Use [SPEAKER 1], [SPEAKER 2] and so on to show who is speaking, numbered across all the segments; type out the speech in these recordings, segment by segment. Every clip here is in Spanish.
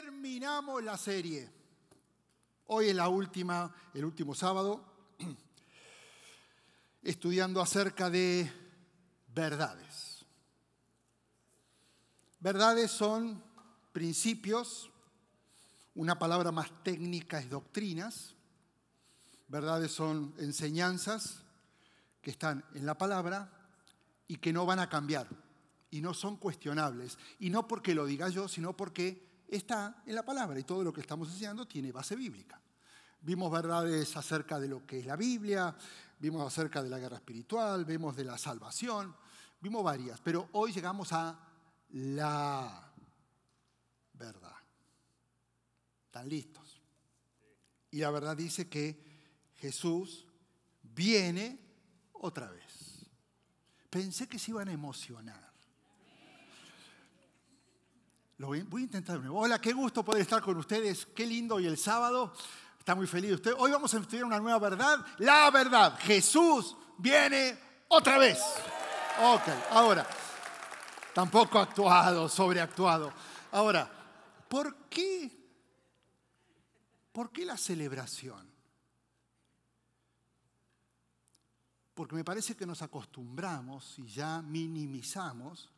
[SPEAKER 1] terminamos la serie. Hoy es la última, el último sábado, estudiando acerca de verdades. Verdades son principios, una palabra más técnica es doctrinas, verdades son enseñanzas que están en la palabra y que no van a cambiar y no son cuestionables. Y no porque lo diga yo, sino porque está en la palabra y todo lo que estamos enseñando tiene base bíblica. Vimos verdades acerca de lo que es la Biblia, vimos acerca de la guerra espiritual, vimos de la salvación, vimos varias, pero hoy llegamos a la verdad. ¿Están listos? Y la verdad dice que Jesús viene otra vez. Pensé que se iban a emocionar. Voy, a intentar de nuevo. Hola, qué gusto poder estar con ustedes. Qué lindo y el sábado. Está muy feliz usted. Hoy vamos a estudiar una nueva verdad. La verdad. Jesús viene otra vez. Ok, ahora. Tampoco actuado, sobreactuado. Ahora, ¿por qué? ¿Por qué la celebración? Porque me parece que nos acostumbramos y ya minimizamos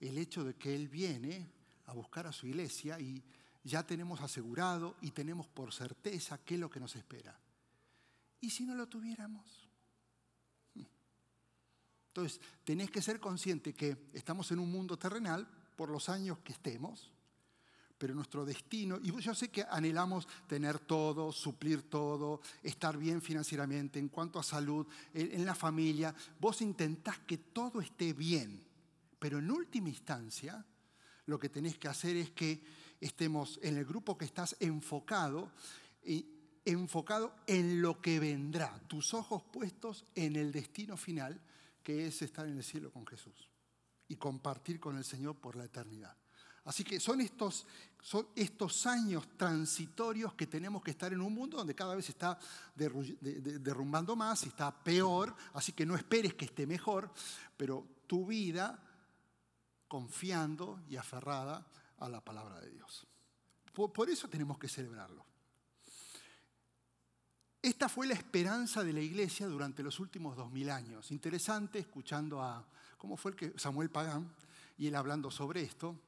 [SPEAKER 1] el hecho de que Él viene a buscar a su iglesia y ya tenemos asegurado y tenemos por certeza qué es lo que nos espera. ¿Y si no lo tuviéramos? Entonces, tenés que ser consciente que estamos en un mundo terrenal por los años que estemos, pero nuestro destino, y yo sé que anhelamos tener todo, suplir todo, estar bien financieramente, en cuanto a salud, en la familia, vos intentás que todo esté bien, pero en última instancia, lo que tenés que hacer es que estemos en el grupo que estás enfocado, enfocado en lo que vendrá, tus ojos puestos en el destino final, que es estar en el cielo con Jesús y compartir con el Señor por la eternidad. Así que son estos, son estos años transitorios que tenemos que estar en un mundo donde cada vez está derrumbando más y está peor, así que no esperes que esté mejor, pero tu vida confiando y aferrada a la palabra de Dios. Por, eso tenemos que celebrarlo. Esta fue la esperanza de la iglesia durante los últimos dos mil años. Interesante escuchando a, ¿cómo fue el que? Samuel Pagán, y él hablando sobre esto.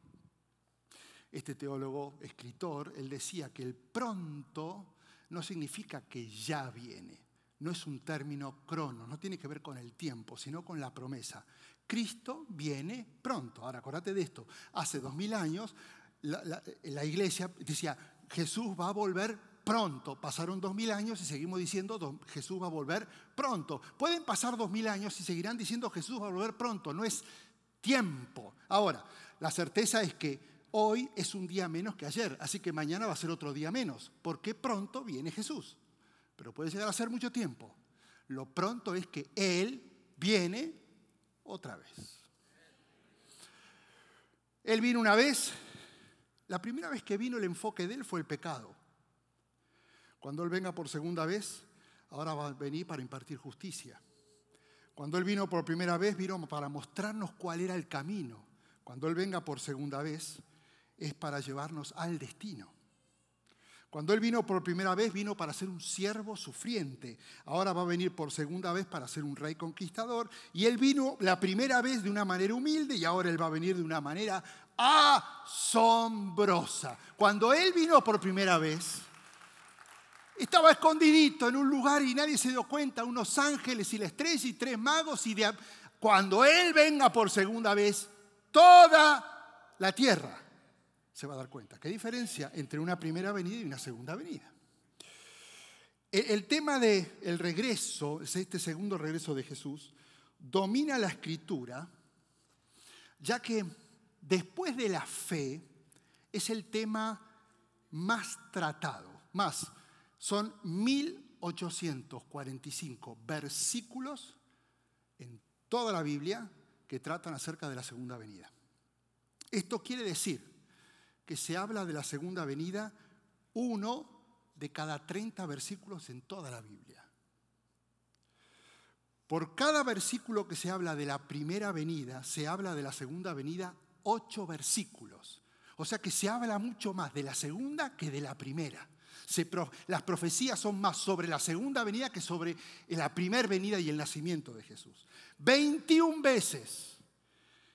[SPEAKER 1] Este teólogo, escritor, él decía que el pronto no significa que ya viene. No es un término crono, no tiene que ver con el tiempo, sino con la promesa. Cristo viene pronto. Ahora, acordate de esto. Hace dos mil años la, iglesia decía, Jesús va a volver pronto. Pasaron dos mil años y seguimos diciendo, Jesús va a volver pronto. Pueden pasar dos mil años y seguirán diciendo, Jesús va a volver pronto. No es tiempo. Ahora, la certeza es que hoy es un día menos que ayer, así que mañana va a ser otro día menos, porque pronto viene Jesús. Pero puede llegar a ser mucho tiempo. Lo pronto es que Él viene otra vez. Él vino una vez, la primera vez que vino el enfoque de él fue el pecado. Cuando Él venga por segunda vez, ahora va a venir para impartir justicia. Cuando Él vino por primera vez, vino para mostrarnos cuál era el camino. Cuando Él venga por segunda vez, es para llevarnos al destino. Cuando Él vino por primera vez, vino para ser un siervo sufriente. Ahora va a venir por segunda vez para ser un rey conquistador. Y Él vino la primera vez de una manera humilde y ahora Él va a venir de una manera asombrosa. Cuando Él vino por primera vez, estaba escondidito en un lugar y nadie se dio cuenta, unos ángeles y la estrella y tres magos. Y cuando Él venga por segunda vez, toda la tierra se va a dar cuenta. ¿Qué diferencia entre una primera venida y una segunda venida? El, tema del el regreso, este segundo regreso de Jesús, domina la escritura, ya que después de la fe es el tema más tratado. Más, son 1845 versículos en toda la Biblia que tratan acerca de la segunda venida. Esto quiere decir que se habla de la segunda venida uno de cada 30 versículos en toda la Biblia. Por cada versículo que se habla de la primera venida, se habla de la segunda venida ocho versículos. O sea que se habla mucho más de la segunda que de la primera. las profecías son más sobre la segunda venida que sobre la primera venida y el nacimiento de Jesús. 21 veces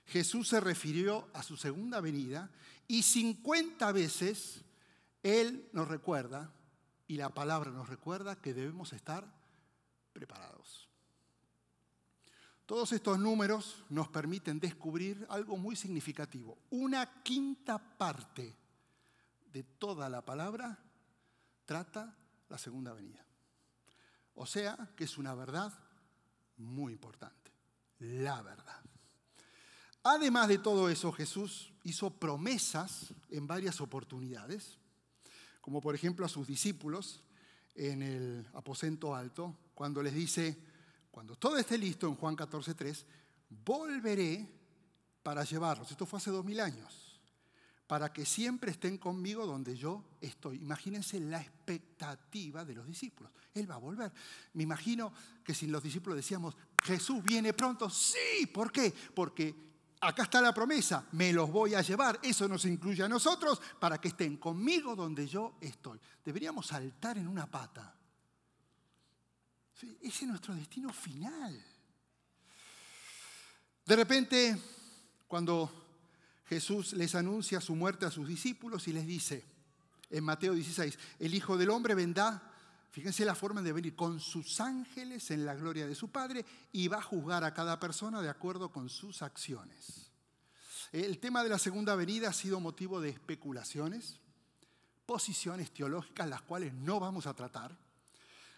[SPEAKER 1] Jesús se refirió a su segunda venida y 50 veces Él nos recuerda y la palabra nos recuerda que debemos estar preparados. Todos estos números nos permiten descubrir algo muy significativo. Una quinta parte de toda la palabra trata la segunda venida. O sea que es una verdad muy importante, la verdad. Además de todo eso, Jesús hizo promesas en varias oportunidades, como por ejemplo a sus discípulos en el aposento alto, cuando les dice, cuando todo esté listo en Juan 14.3, volveré para llevarlos. Esto fue hace dos mil años. Para que siempre estén conmigo donde yo estoy. Imagínense la expectativa de los discípulos. Él va a volver. Me imagino que si los discípulos decíamos, Jesús viene pronto, sí. ¿Por qué? Porque acá está la promesa, me los voy a llevar. Eso nos incluye a nosotros para que estén conmigo donde yo estoy. Deberíamos saltar en una pata ese es nuestro destino final. De repente, cuando Jesús les anuncia su muerte a sus discípulos y les dice en Mateo 16, el Hijo del Hombre vendrá, fíjense la forma de venir, con sus ángeles en la gloria de su Padre y va a juzgar a cada persona de acuerdo con sus acciones. El tema de la segunda venida ha sido motivo de especulaciones, posiciones teológicas, las cuales no vamos a tratar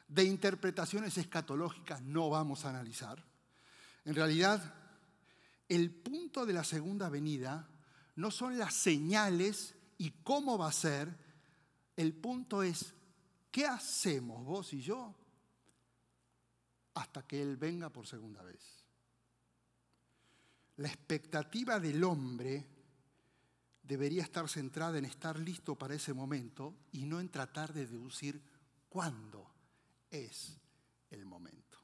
[SPEAKER 1] de interpretaciones escatológicas no vamos a analizar. En realidad, el punto de la segunda venida no son las señales y cómo va a ser, el punto es, ¿qué hacemos vos y yo hasta que Él venga por segunda vez? La expectativa del hombre debería estar centrada en estar listo para ese momento y no en tratar de deducir cuándo es el momento.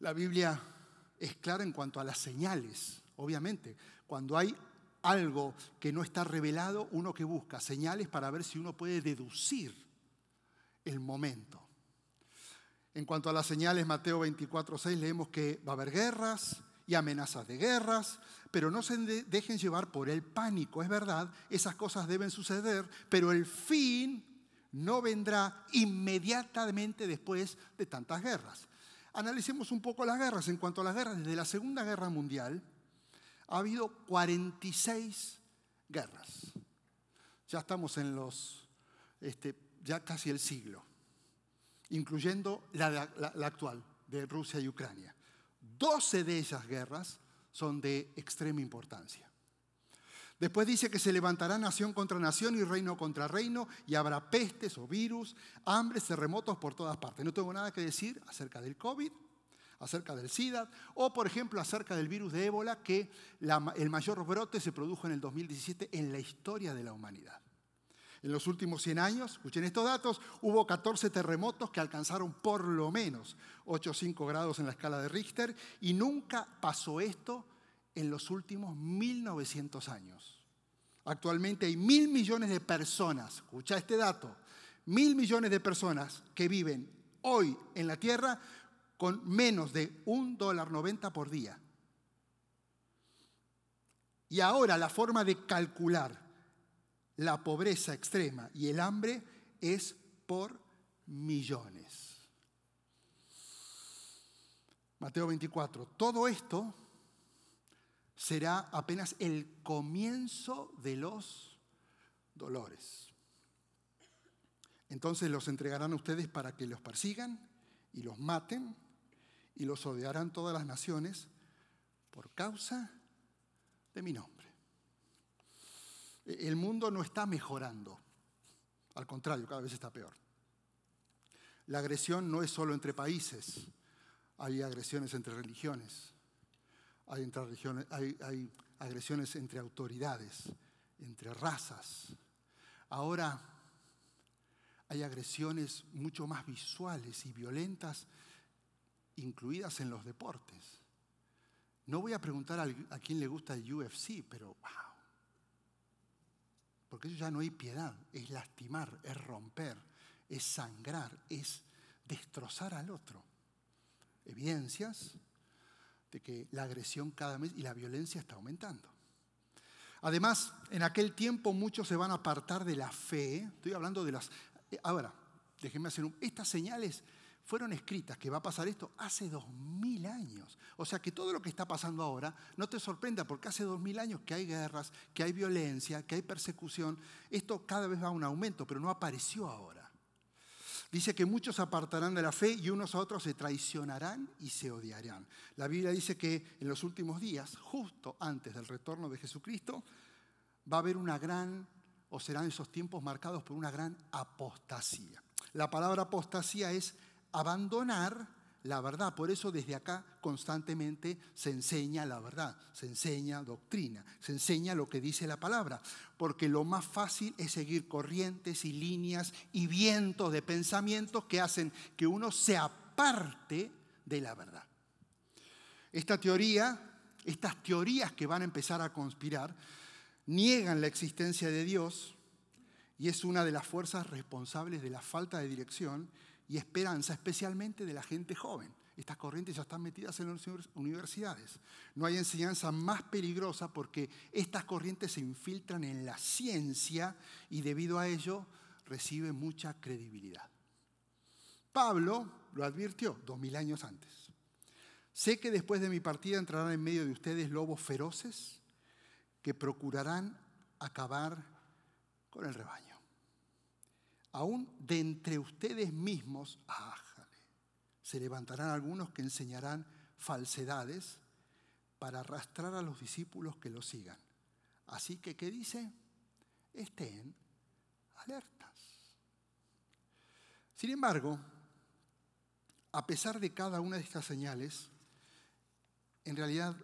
[SPEAKER 1] La Biblia es clara en cuanto a las señales, obviamente. Cuando hay algo que no está revelado, uno que busca señales para ver si uno puede deducir el momento. En cuanto a las señales, Mateo 24, 6, leemos que va a haber guerras y amenazas de guerras, pero no se dejen llevar por el pánico. Es verdad, esas cosas deben suceder, pero el fin no vendrá inmediatamente después de tantas guerras. Analicemos un poco las guerras. En cuanto a las guerras, desde la Segunda Guerra Mundial ha habido 46 guerras. Ya estamos en los, este, ya casi el siglo, incluyendo la, la actual de Rusia y Ucrania. 12 de esas guerras son de extrema importancia. Después dice que se levantará nación contra nación y reino contra reino y habrá pestes o virus, hambres, terremotos por todas partes. No tengo nada que decir acerca del COVID, acerca del SIDA o, por ejemplo, acerca del virus de ébola, que el mayor brote se produjo en el 2017 en la historia de la humanidad. En los últimos 100 años, escuchen estos datos, hubo 14 terremotos que alcanzaron por lo menos 8,5 grados en la escala de Richter y nunca pasó esto en los últimos 1900 años. Actualmente hay mil millones de personas, escucha este dato, mil millones de personas que viven hoy en la Tierra con menos de un dólar noventa por día. Y ahora la forma de calcular la pobreza extrema y el hambre es por millones. Mateo 24. Todo esto será apenas el comienzo de los dolores. Entonces los entregarán a ustedes para que los persigan y los maten y los odiarán todas las naciones por causa de mi nombre. El mundo no está mejorando, al contrario, cada vez está peor. La agresión no es solo entre países, hay agresiones entre religiones, hay, hay, agresiones entre autoridades, entre razas. Ahora hay agresiones mucho más visuales y violentas incluidas en los deportes. No voy a preguntar a, quién le gusta el UFC, pero wow. porque eso ya no hay piedad, es lastimar, es romper, es sangrar, es destrozar al otro. Evidencias de que la agresión cada mes y la violencia está aumentando. Además, en aquel tiempo muchos se van a apartar de la fe. Estoy hablando de las... Eh, ahora, déjenme hacer un... Estas señales fueron escritas que va a pasar esto hace dos mil años. O sea que todo lo que está pasando ahora no te sorprenda porque hace dos mil años que hay guerras, que hay violencia, que hay persecución. Esto cada vez va a un aumento, pero no apareció ahora. Dice que muchos apartarán de la fe y unos a otros se traicionarán y se odiarán. La Biblia dice que en los últimos días, justo antes del retorno de Jesucristo, va a haber una gran, o serán esos tiempos marcados por una gran apostasía. La palabra apostasía es abandonar la verdad. Por eso desde acá constantemente se enseña la verdad, se enseña doctrina, se enseña lo que dice la palabra. Porque lo más fácil es seguir corrientes y líneas y vientos de pensamientos que hacen que uno se aparte de la verdad. Esta teoría, estas teorías que van a empezar a conspirar, niegan la existencia de Dios y es una de las fuerzas responsables de la falta de dirección y esperanza, especialmente de la gente joven. Estas corrientes ya están metidas en las universidades. No hay enseñanza más peligrosa porque estas corrientes se infiltran en la ciencia y debido a ello reciben mucha credibilidad. Pablo lo advirtió dos mil años antes. Sé que después de mi partida entrarán en medio de ustedes lobos feroces que procurarán acabar con el rebaño aún de entre ustedes mismos, se levantarán algunos que enseñarán falsedades para arrastrar a los discípulos que lo sigan. Así que, ¿qué dice? Estén alertas. Sin embargo, a pesar de cada una de estas señales, en realidad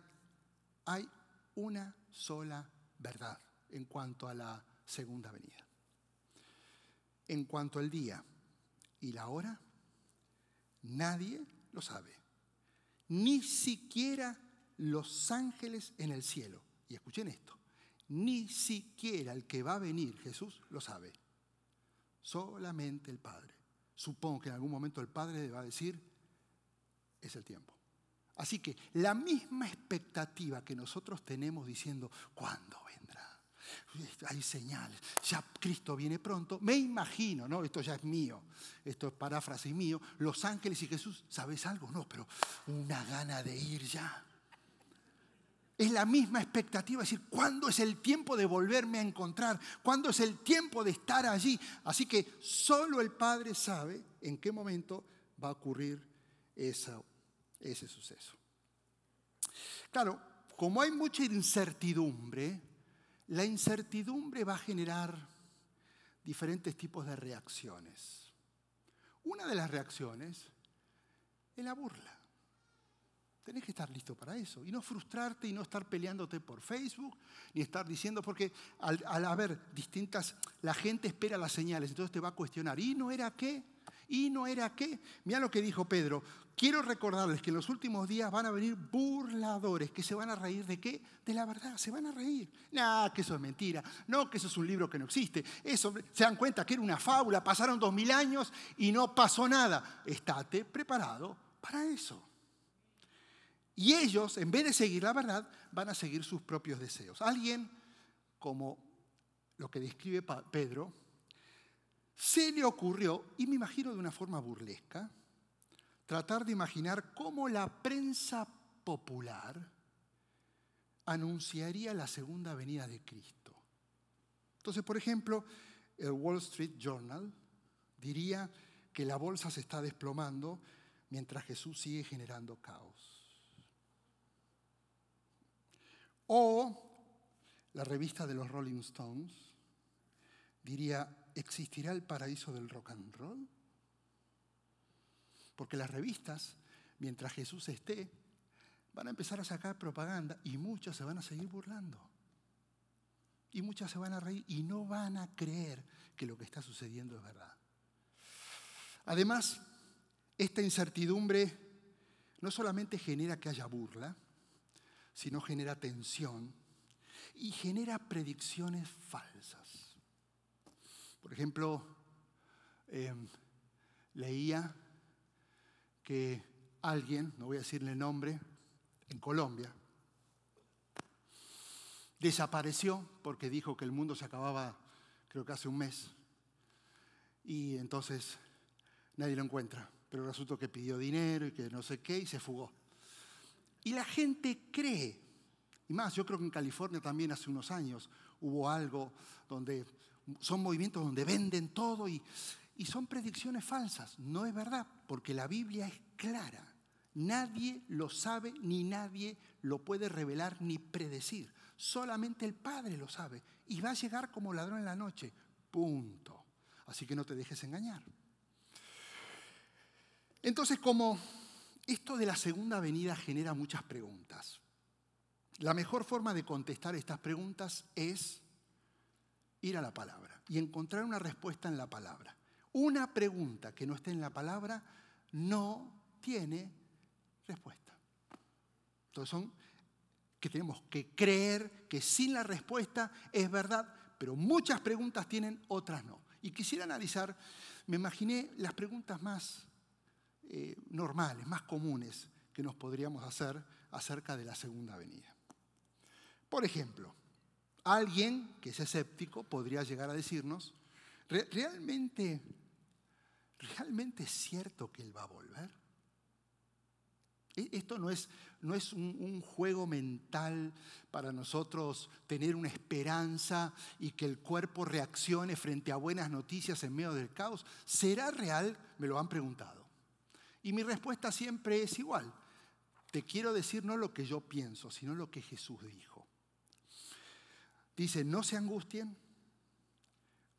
[SPEAKER 1] hay una sola verdad en cuanto a la segunda venida en cuanto al día y la hora, nadie lo sabe. Ni siquiera los ángeles en el cielo. Y escuchen esto, ni siquiera el que va a venir, Jesús, lo sabe. Solamente el Padre. Supongo que en algún momento el Padre va a decir, es el tiempo. Así que la misma expectativa que nosotros tenemos diciendo, ¿cuándo hay señales, ya Cristo viene pronto, me imagino, ¿no? Esto ya es mío, esto es paráfrasis mío, los ángeles y Jesús, ¿sabes algo? No, pero una gana de ir ya. Es la misma expectativa, es decir, ¿cuándo es el tiempo de volverme a encontrar? ¿Cuándo es el tiempo de estar allí? Así que solo el Padre sabe en qué momento va a ocurrir ese suceso. Claro, como hay mucha incertidumbre, la incertidumbre va a generar diferentes tipos de reacciones. Una de las reacciones es la burla. Tenés que estar listo para eso y no frustrarte y no estar peleándote por Facebook, ni estar diciendo, porque al, haber distintas, la gente espera las señales, entonces te va a cuestionar, ¿y no era qué? ¿Y no era qué? Mira lo que dijo Pedro. Quiero recordarles que en los últimos días van a venir burladores que se van a reír de qué? De la verdad, se van a reír. No, que eso es mentira. No, que eso es un libro que no existe. Eso, se dan cuenta que era una fábula, pasaron dos mil años y no pasó nada. Estate preparado para eso. Y ellos, en vez de seguir la verdad, van a seguir sus propios deseos. Alguien, como lo que describe Pedro, se le ocurrió, y me imagino de una forma burlesca, tratar de imaginar cómo la prensa popular anunciaría la segunda venida de Cristo. Entonces, por ejemplo, el Wall Street Journal diría que la bolsa se está desplomando mientras Jesús sigue generando caos. O la revista de los Rolling Stones diría, ¿existirá el paraíso del rock and roll? Porque las revistas, mientras Jesús esté, van a empezar a sacar propaganda y muchas se van a seguir burlando. Y muchas se van a reír y no van a creer que lo que está sucediendo es verdad. Además, esta incertidumbre no solamente genera que haya burla, sino genera tensión y genera predicciones falsas. Ejemplo, em, leía que alguien, no voy a decirle el nombre, en Colombia, desapareció porque dijo que el mundo se acababa, creo que hace un mes, y entonces nadie lo encuentra. Pero resultó que pidió dinero y que no sé qué y se fugó. Y la gente cree, y más, yo creo que en California también hace unos años hubo algo donde son movimientos donde venden todo y, y son predicciones falsas. No es verdad, porque la Biblia es clara. Nadie lo sabe ni nadie lo puede revelar ni predecir. Solamente el Padre lo sabe. Y va a llegar como ladrón en la noche. Punto. Así que no te dejes engañar. Entonces, como esto de la segunda venida genera muchas preguntas, la mejor forma de contestar estas preguntas es ir a la palabra y encontrar una respuesta en la palabra. Una pregunta que no esté en la palabra no tiene respuesta. Entonces son que tenemos que creer que sin la respuesta es verdad, pero muchas preguntas tienen, otras no. Y quisiera analizar, me imaginé las preguntas más eh, normales, más comunes que nos podríamos hacer acerca de la segunda venida. Por ejemplo, alguien que es escéptico podría llegar a decirnos, ¿realmente, ¿realmente es cierto que Él va a volver? E, esto no es, no es un, un, juego mental para nosotros tener una esperanza y que el cuerpo reaccione frente a buenas noticias en medio del caos. ¿Será real? Me lo han preguntado. Y mi respuesta siempre es igual. Te quiero decir no lo que yo pienso, sino lo que Jesús dijo. Dice, no se angustien,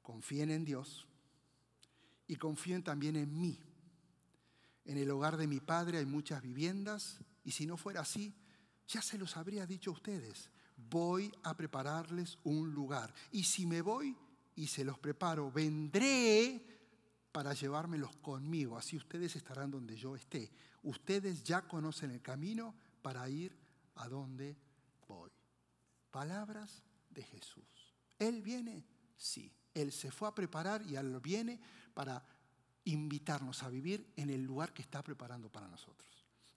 [SPEAKER 1] confíen en Dios y confíen también en mí. En el hogar de mi Padre hay muchas viviendas y si no fuera así, ya se los habría dicho a ustedes. Voy a prepararles un lugar. Y si me voy y se los preparo, vendré para llevármelos conmigo, así ustedes estarán donde yo esté. Ustedes ya conocen el camino para ir a donde voy. Palabras de Jesús. ¿Él viene? Sí. Él se fue a preparar y él viene para invitarnos a vivir en el lugar que está preparando para nosotros.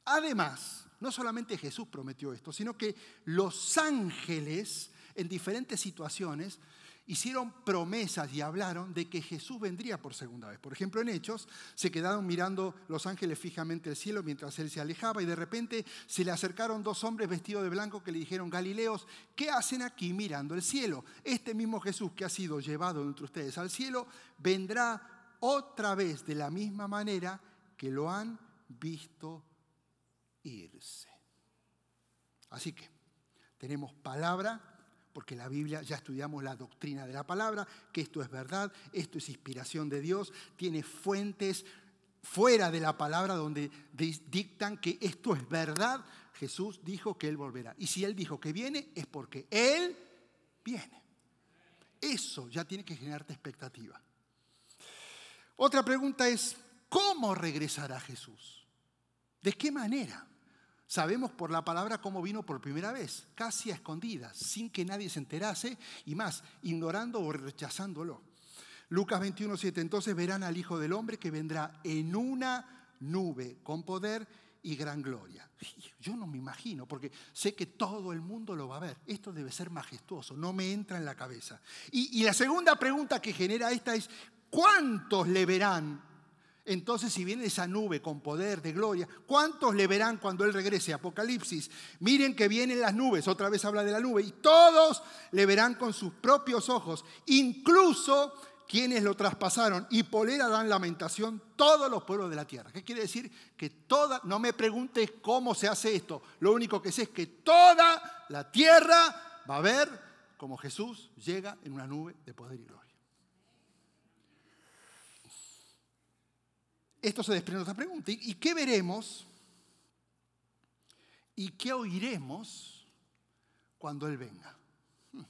[SPEAKER 1] Además, no solamente Jesús prometió esto, sino que los ángeles en diferentes situaciones hicieron promesas y hablaron de que Jesús vendría por segunda vez. Por ejemplo, en Hechos se quedaron mirando los ángeles fijamente el cielo mientras él se alejaba y de repente se le acercaron dos hombres vestidos de blanco que le dijeron, Galileos, ¿qué hacen aquí mirando el cielo? Este mismo Jesús que ha sido llevado entre ustedes al cielo vendrá otra vez de la misma manera que lo han visto irse. Así que tenemos palabra porque la Biblia ya estudiamos la doctrina de la palabra, que esto es verdad, esto es inspiración de Dios, tiene fuentes fuera de la palabra donde dictan que esto es verdad. Jesús dijo que Él volverá. Y si Él dijo que viene, es porque Él viene. Eso ya tiene que generarte expectativa. Otra pregunta es, ¿cómo regresará Jesús? ¿De qué manera? Sabemos por la palabra cómo vino por primera vez, casi a escondidas, sin que nadie se enterase y más, ignorando o rechazándolo. Lucas 21, 7. Entonces verán al Hijo del Hombre que vendrá en una nube con poder y gran gloria. Yo no me imagino, porque sé que todo el mundo lo va a ver. Esto debe ser majestuoso, no me entra en la cabeza. Y, y la segunda pregunta que genera esta es, ¿cuántos le verán entonces, si viene esa nube con poder de gloria, ¿cuántos le verán cuando Él regrese? Apocalipsis. Miren que vienen las nubes, otra vez habla de la nube, y todos le verán con sus propios ojos, incluso quienes lo traspasaron, y por él harán lamentación todos los pueblos de la tierra. ¿Qué quiere decir? Que toda, no me preguntes cómo se hace esto, lo único que sé es que toda la tierra va a ver como Jesús llega en una nube de poder y gloria. Esto se desprende de otra pregunta. ¿Y qué veremos? ¿Y qué oiremos cuando Él venga? Hmm.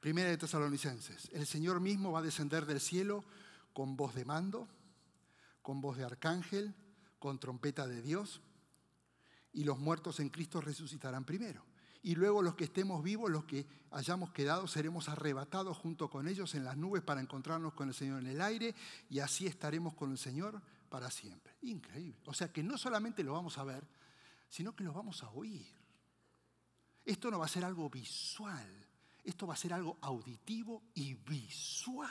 [SPEAKER 1] Primera de Tesalonicenses. El Señor mismo va a descender del cielo con voz de mando, con voz de arcángel, con trompeta de Dios, y los muertos en Cristo resucitarán primero. Y luego los que estemos vivos, los que hayamos quedado, seremos arrebatados junto con ellos en las nubes para encontrarnos con el Señor en el aire y así estaremos con el Señor para siempre. Increíble. O sea que no solamente lo vamos a ver, sino que lo vamos a oír. Esto no va a ser algo visual, esto va a ser algo auditivo y visual.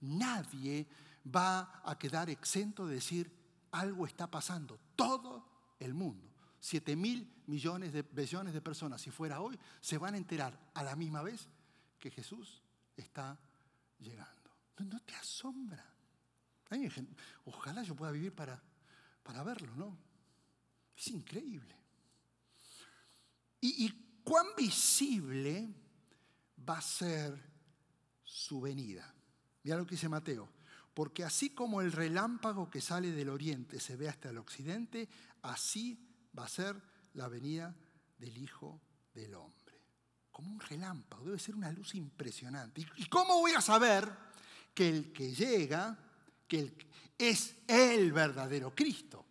[SPEAKER 1] Nadie va a quedar exento de decir algo está pasando. Todo el mundo 7 mil millones de billones de personas, si fuera hoy, se van a enterar a la misma vez que Jesús está llegando. ¿No, te asombra? Ojalá yo pueda vivir para, para verlo, ¿no? Es increíble. ¿Y, ¿Y cuán visible va a ser su venida? Mira lo que dice Mateo. Porque así como el relámpago que sale del oriente se ve hasta el occidente, así va a ser la venida del Hijo del Hombre. Como un relámpago, debe ser una luz impresionante. ¿Y cómo voy a saber que el que llega, que es el verdadero Cristo?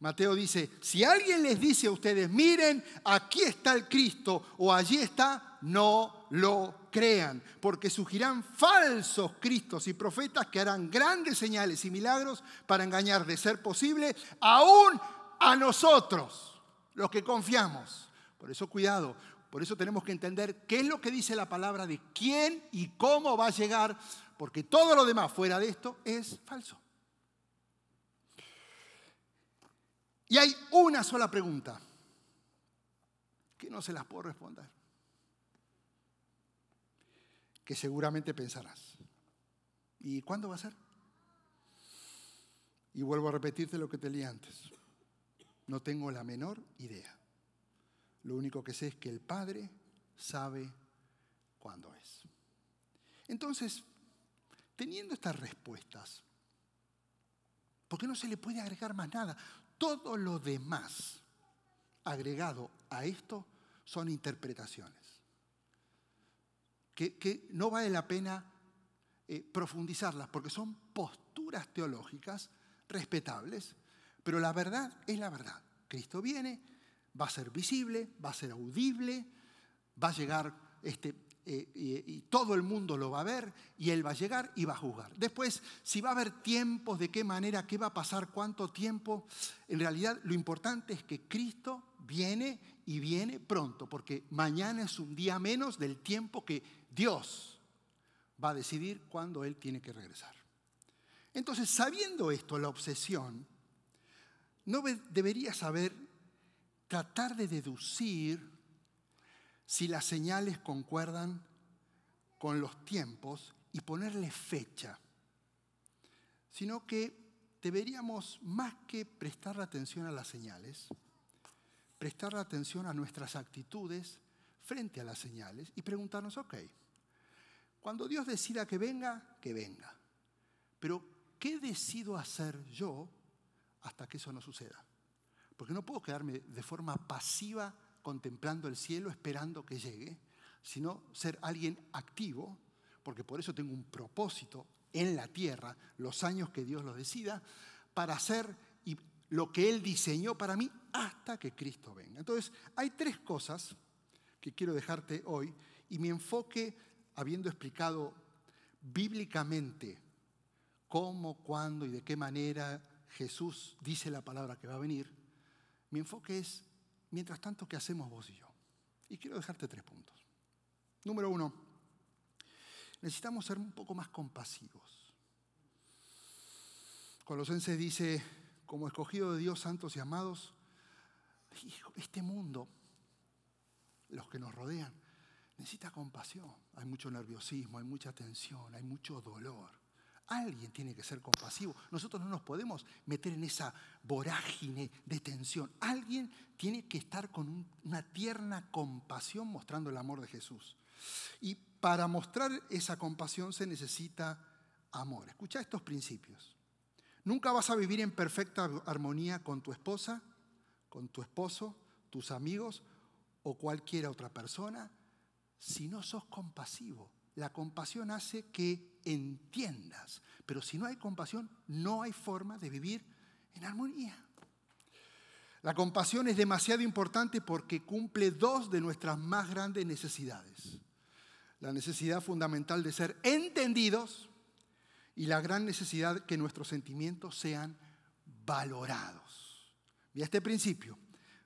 [SPEAKER 1] Mateo dice, si alguien les dice a ustedes, miren, aquí está el Cristo o allí está, no lo crean, porque surgirán falsos cristos y profetas que harán grandes señales y milagros para engañar, de ser posible, aún a nosotros, los que confiamos. Por eso cuidado, por eso tenemos que entender qué es lo que dice la palabra de quién y cómo va a llegar, porque todo lo demás fuera de esto es falso. Y hay una sola pregunta que no se las puedo responder, que seguramente pensarás. ¿Y cuándo va a ser? Y vuelvo a repetirte lo que te leí antes. No tengo la menor idea. Lo único que sé es que el Padre sabe cuándo es. Entonces, teniendo estas respuestas, ¿por qué no se le puede agregar más nada? Todo lo demás agregado a esto son interpretaciones. Que, no vale la pena eh, profundizarlas porque son posturas teológicas respetables, pero la verdad es la verdad. Cristo viene, va a ser visible, va a ser audible, va a llegar este, eh, y, todo el mundo lo va a ver y Él va a llegar y va a juzgar. Después, si va a haber tiempos, de qué manera, qué va a pasar, cuánto tiempo, en realidad lo importante es que Cristo viene y viene pronto, porque mañana es un día menos del tiempo que Dios va a decidir cuándo Él tiene que regresar. Entonces, sabiendo esto, la obsesión, no debería saber tratar de deducir si las señales concuerdan con los tiempos y ponerle fecha, sino que deberíamos, más que prestar atención a las señales, prestar atención a nuestras actitudes frente a las señales y preguntarnos, ok, cuando Dios decida que venga, que venga, pero ¿qué decido hacer yo hasta que eso no suceda. Porque no puedo quedarme de forma pasiva contemplando el cielo esperando que llegue, sino ser alguien activo, porque por eso tengo un propósito en la tierra, los años que Dios lo decida, para hacer lo que Él diseñó para mí hasta que Cristo venga. Entonces, hay tres cosas que quiero dejarte hoy y mi enfoque, habiendo explicado bíblicamente cómo, cuándo y de qué manera Jesús dice la palabra que va a venir, mi enfoque es, mientras tanto, ¿qué hacemos vos y yo? Y quiero dejarte tres puntos. Número uno, necesitamos ser un poco más compasivos. Colosenses dice, como escogido de Dios, santos y amados, este mundo, los que nos rodean, necesita compasión. Hay mucho nerviosismo, hay mucha tensión, hay mucho dolor. Alguien tiene que ser compasivo. Nosotros no nos podemos meter en esa vorágine de tensión. Alguien tiene que estar con una tierna compasión mostrando el amor de Jesús. Y para mostrar esa compasión se necesita amor. Escucha estos principios. Nunca vas a vivir en perfecta armonía con tu esposa, con tu esposo, tus amigos o cualquier otra persona si no sos compasivo la compasión hace que entiendas, pero si no hay compasión, no hay forma de vivir en armonía. La compasión es demasiado importante porque cumple dos de nuestras más grandes necesidades. La necesidad fundamental de ser entendidos y la gran necesidad que nuestros sentimientos sean valorados. Y este principio.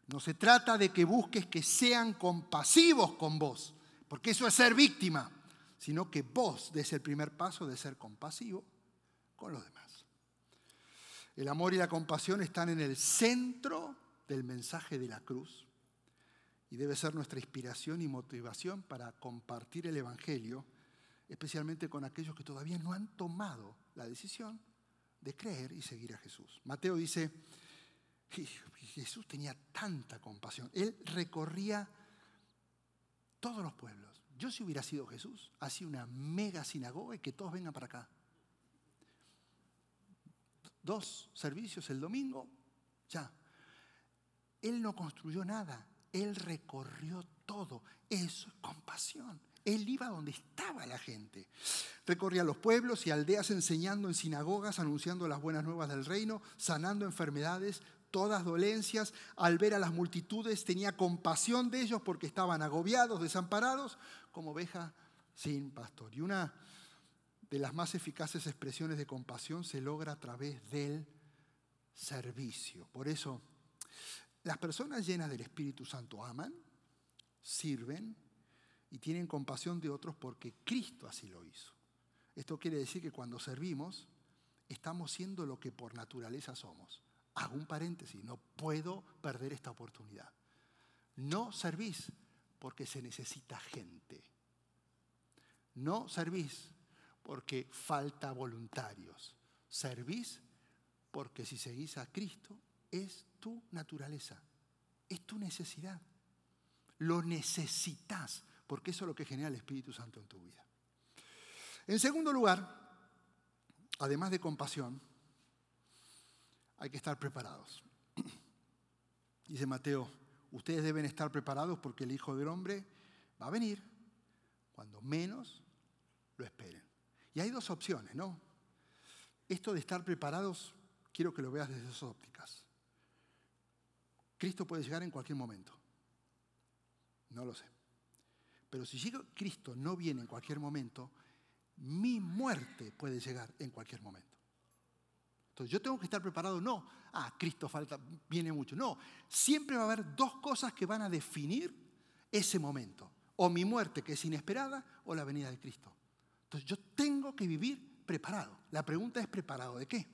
[SPEAKER 1] No se trata de que busques que sean compasivos con vos, porque eso es ser víctima, sino que vos des el primer paso de ser compasivo con los demás. El amor y la compasión están en el centro del mensaje de la cruz y debe ser nuestra inspiración y motivación para compartir el Evangelio, especialmente con aquellos que todavía no han tomado la decisión de creer y seguir a Jesús. Mateo dice, Jesús tenía tanta compasión, él recorría todos los pueblos. Yo si hubiera sido Jesús, hacía una mega sinagoga y que todos vengan para acá dos servicios el domingo, ya. Él no construyó nada, él recorrió todo. Eso es compasión. Él iba donde estaba la gente. Recorría los pueblos y aldeas enseñando en sinagogas, anunciando las buenas nuevas del reino, sanando enfermedades, todas dolencias. Al ver a las multitudes tenía compasión de ellos porque estaban agobiados, desamparados, como oveja sin pastor. Y una de las más eficaces expresiones de compasión se logra a través del servicio. Por eso, las personas llenas del Espíritu Santo aman, sirven y tienen compasión de otros porque Cristo así lo hizo. Esto quiere decir que cuando servimos, estamos siendo lo que por naturaleza somos. Hago un paréntesis, no puedo perder esta oportunidad. No servís porque se necesita gente. No servís porque falta voluntarios. Servís porque si seguís a Cristo es tu naturaleza, es tu necesidad. Lo necesitas porque eso es lo que genera el Espíritu Santo en tu vida. En segundo lugar, además de compasión, hay que estar preparados. Dice Mateo, ustedes deben estar preparados porque el Hijo del Hombre va a venir cuando menos lo esperen. Y hay dos opciones, ¿no? Esto de estar preparados, quiero que lo veas desde dos ópticas. Cristo puede llegar en cualquier momento. No lo sé. Pero si Cristo no viene en cualquier momento, mi muerte puede llegar en cualquier momento. Entonces yo tengo que estar preparado, no, ah, Cristo falta, viene mucho. No, siempre va a haber dos cosas que van a definir ese momento. O mi muerte, que es inesperada, o la venida de Cristo. Entonces yo tengo que vivir preparado. La pregunta es preparado de qué.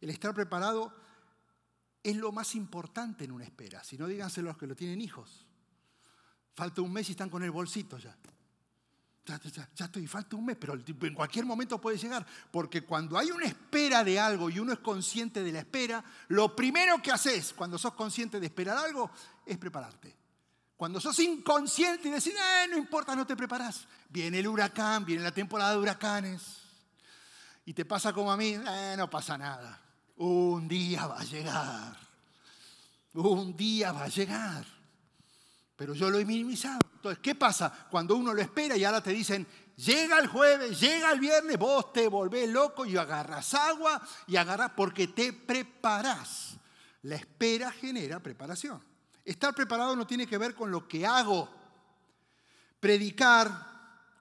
[SPEAKER 1] El estar preparado es lo más importante en una espera. Si no, díganselo a los que lo tienen hijos. Falta un mes y están con el bolsito ya. Ya, estoy, falta un mes, pero en cualquier momento puede llegar. Porque cuando hay una espera de algo y uno es consciente de la espera, lo primero que haces cuando sos consciente de esperar algo es prepararte. Cuando sos inconsciente y decís, eh, no importa, no te preparás. Viene el huracán, viene la temporada de huracanes. Y te pasa como a mí, eh, no pasa nada. Un día va a llegar. Un día va a llegar. Pero yo lo he minimizado. Entonces, ¿qué pasa? Cuando uno lo espera y ahora te dicen, llega el jueves, llega el viernes, vos te volvés loco y agarras agua y agarras porque te preparás. La espera genera preparación. Estar preparado no tiene que ver con lo que hago. Predicar,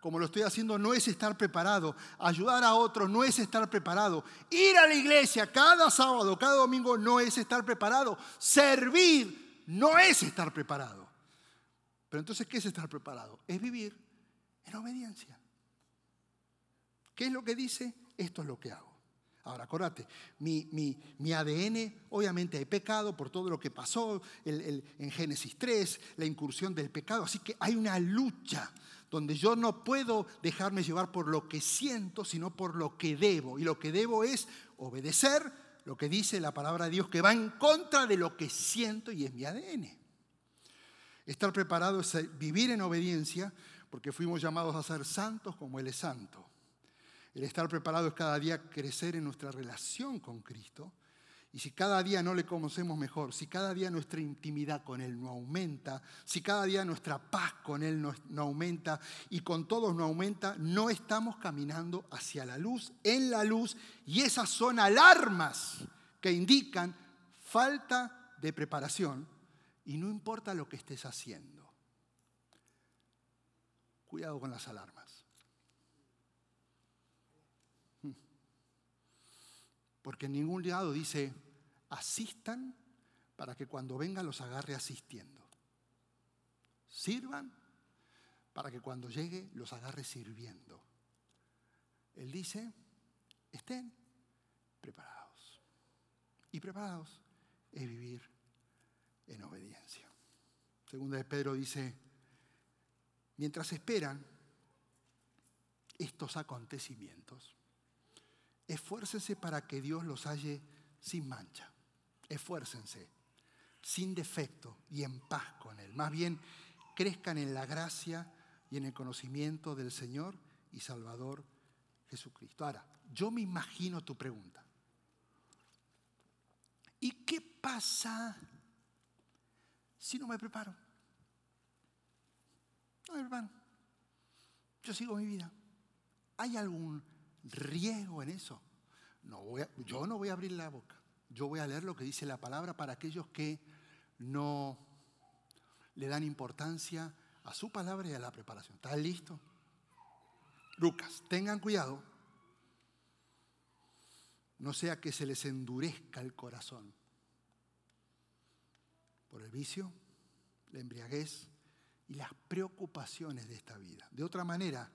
[SPEAKER 1] como lo estoy haciendo, no es estar preparado. Ayudar a otros no es estar preparado. Ir a la iglesia cada sábado, cada domingo no es estar preparado. Servir no es estar preparado. Pero entonces, ¿qué es estar preparado? Es vivir en obediencia. ¿Qué es lo que dice? Esto es lo que hago. Ahora, acordate, mi, mi, ADN, obviamente hay pecado por todo lo que pasó en Génesis 3, la incursión del pecado, así que hay una lucha donde yo no puedo dejarme llevar por lo que siento, sino por lo que debo. Y lo que debo es obedecer lo que dice la palabra de Dios, que va en contra de lo que siento y es mi ADN. Estar preparado es vivir en obediencia, porque fuimos llamados a ser santos como Él es santo. El estar preparado es cada día crecer en nuestra relación con Cristo. Y si cada día no le conocemos mejor, si cada día nuestra intimidad con Él no aumenta, si cada día nuestra paz con Él no, aumenta y con todos no aumenta, no estamos caminando hacia la luz, en la luz, y esas son alarmas que indican falta de preparación y no importa lo que estés haciendo. Cuidado con las alarmas. Hmm. Porque en ningún lado dice, asistan para que cuando venga los agarre asistiendo. Sirvan para que cuando llegue los agarre sirviendo. Él dice, estén preparados. Y preparados es vivir en obediencia. Segunda de Pedro dice, mientras esperan estos acontecimientos, esfuércense para que Dios los halle sin mancha. Esfuércense, sin defecto y en paz con Él. Más bien, crezcan en la gracia y en el conocimiento del Señor y Salvador Jesucristo. Ahora, yo me imagino tu pregunta. ¿Y qué pasa si no me preparo? No me. Yo sigo mi vida. ¿Hay algún riesgo en eso? No voy yo no voy a abrir la boca. Yo voy a leer lo que dice la palabra para aquellos que no le dan importancia a su palabra y a la preparación. ¿Estás listo? Lucas, tengan cuidado, no sea que se les endurezca el corazón por el vicio, la embriaguez y las preocupaciones de esta vida. De otra manera,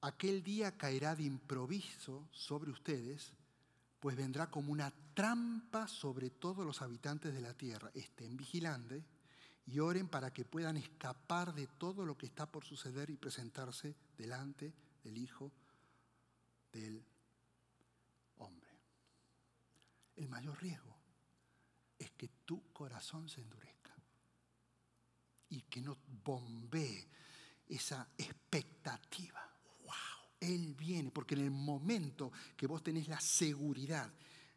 [SPEAKER 1] aquel día caerá de improviso sobre ustedes, pues vendrá como una trampa sobre todos los habitantes de la tierra. Estén vigilantes y oren para que puedan escapar de todo lo que está por suceder y presentarse delante del Hijo del Hombre. El mayor riesgo es que tu corazón se endurezca y que no bombee esa expectativa. ¡Wow! Él viene, porque en el momento que vos tenés la seguridad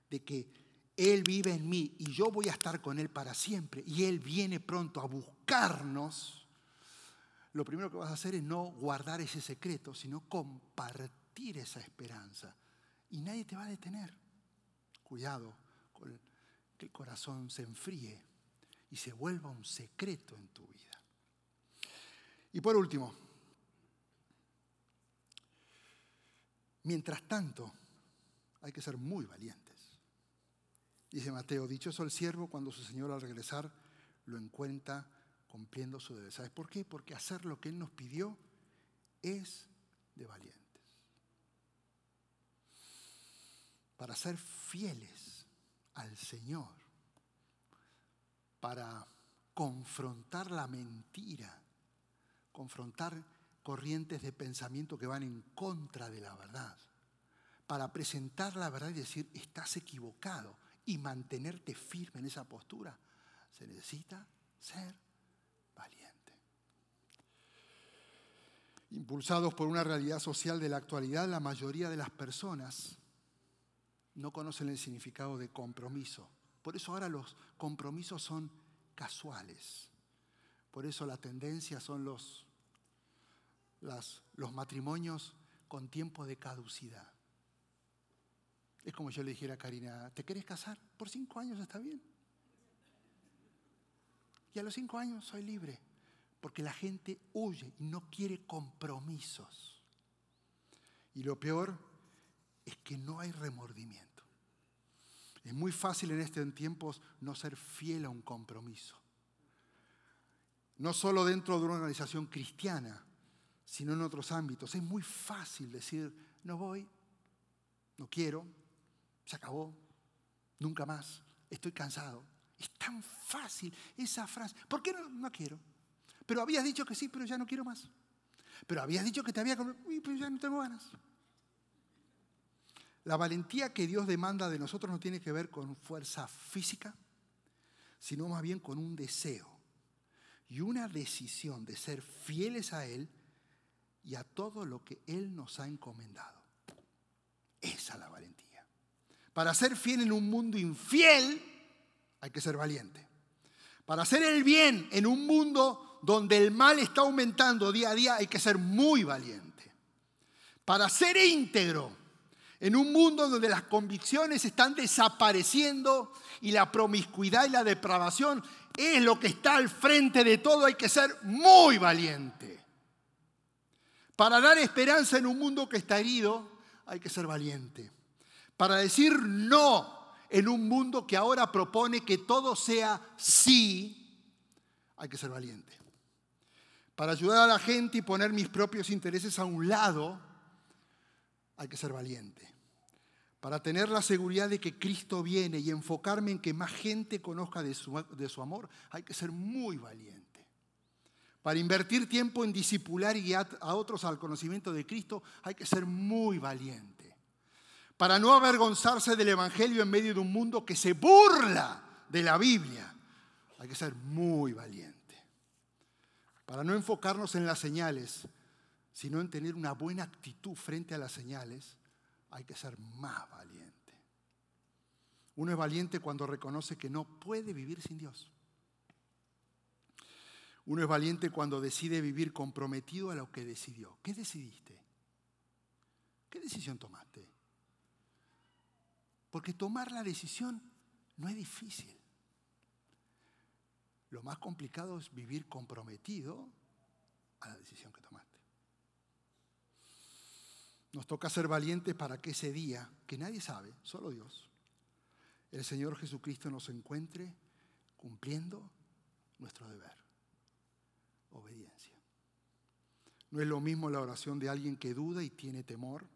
[SPEAKER 1] de que él vive en mí y yo voy a estar con Él para siempre y Él viene pronto a buscarnos, lo primero que vas a hacer es no guardar ese secreto, sino compartir esa esperanza. Y nadie te va a detener. Cuidado con que el corazón se enfríe y se vuelva un secreto en tu vida. Y por último, mientras tanto, hay que ser muy valiente. Dice Mateo, dichoso el siervo cuando su Señor al regresar lo encuentra cumpliendo su deber. ¿Sabes por qué? Porque hacer lo que Él nos pidió es de valientes. Para ser fieles al Señor, para confrontar la mentira, confrontar corrientes de pensamiento que van en contra de la verdad, para presentar la verdad y decir, estás equivocado y mantenerte firme en esa postura, se necesita ser valiente. Impulsados por una realidad social de la actualidad, la mayoría de las personas no conocen el significado de compromiso. Por eso ahora los compromisos son casuales. Por eso la tendencia son los, los matrimonios con tiempo de caducidad. Es como yo le dijera a Karina, ¿te querés casar? Por cinco años está bien. Y a los cinco años soy libre, porque la gente huye y no quiere compromisos. Y lo peor es que no hay remordimiento. Es muy fácil en estos tiempos no ser fiel a un compromiso. No solo dentro de una organización cristiana, sino en otros ámbitos. Es muy fácil decir, no voy, no quiero, se acabó, nunca más, estoy cansado. Es tan fácil esa frase. ¿Por qué no, no quiero? Pero habías dicho que sí, pero ya no quiero más. Pero habías dicho que te había... Pero ya no tengo ganas. La valentía que Dios demanda de nosotros no tiene que ver con fuerza física, sino más bien con un deseo y una decisión de ser fieles a Él y a todo lo que Él nos ha encomendado. Esa es la valentía. Para ser fiel en un mundo infiel hay que ser valiente. Para hacer el bien en un mundo donde el mal está aumentando día a día hay que ser muy valiente. Para ser íntegro En un mundo donde las convicciones están desapareciendo y la promiscuidad y la depravación es lo que está al frente de todo, hay que ser muy valiente. Para dar esperanza en un mundo que está herido, hay que ser valiente. Para decir no en un mundo que ahora propone que todo sea sí, hay que ser valiente. Para ayudar a la gente y poner mis propios intereses a un lado, hay que ser valiente. Para tener la seguridad de que Cristo viene y enfocarme en que más gente conozca de su, de su amor, hay que ser muy valiente. Para invertir tiempo en disipular y guiar a otros al conocimiento de Cristo, hay que ser muy valiente. Para no avergonzarse del Evangelio en medio de un mundo que se burla de la Biblia, hay que ser muy valiente. Para no enfocarnos en las señales, sino en tener una buena actitud frente a las señales, hay que ser más valiente. Uno es valiente cuando reconoce que no puede vivir sin Dios. Uno es valiente cuando decide vivir comprometido a lo que decidió. ¿Qué decidiste? ¿Qué decisión tomaste? Porque tomar la decisión no es difícil. Lo más complicado es vivir comprometido a la decisión que tomaste. Nos toca ser valientes para que ese día, que nadie sabe, solo Dios, el Señor Jesucristo nos encuentre cumpliendo nuestro deber. Obediencia. No es lo mismo la oración de alguien que duda y tiene temor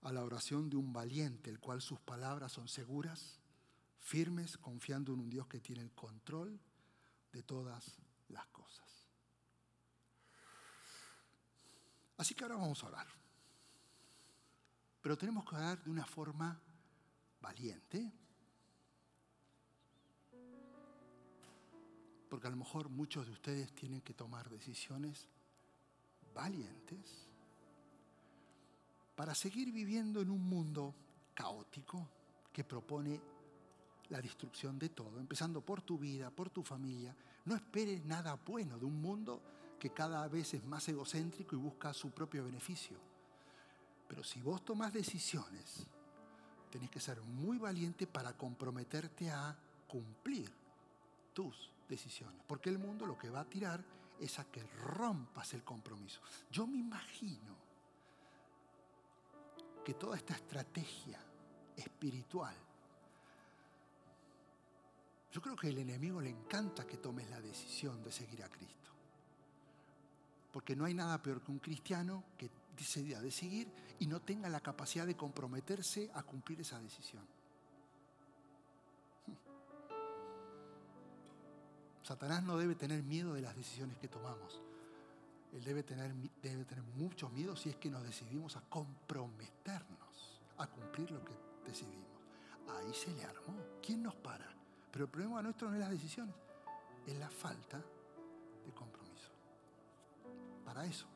[SPEAKER 1] a la oración de un valiente, el cual sus palabras son seguras, firmes, confiando en un Dios que tiene el control de todas las cosas. Así que ahora vamos a orar. Pero tenemos que orar de una forma valiente. Porque a lo mejor muchos de ustedes tienen que tomar decisiones valientes para seguir viviendo en un mundo caótico que propone la destrucción de todo, empezando por tu vida, por tu familia. No esperes nada bueno de un mundo que cada vez es más egocéntrico y busca su propio beneficio. Pero si vos tomás decisiones, tenés que ser muy valiente para comprometerte a cumplir tus decisiones. Porque el mundo lo que va a tirar es a que rompas el compromiso. Yo me imagino que toda esta estrategia espiritual, yo creo que al enemigo le encanta que tomes la decisión de seguir a Cristo. Porque no hay nada peor que un cristiano que decida de seguir y no tenga la capacidad de comprometerse a cumplir esa decisión. Satanás no debe tener miedo de las decisiones que tomamos. Él debe tener, debe tener mucho miedo si es que nos decidimos a comprometernos a cumplir lo que decidimos. Ahí se le armó. ¿Quién nos para? Pero el problema nuestro no es las decisiones, es la falta de compromiso. Para eso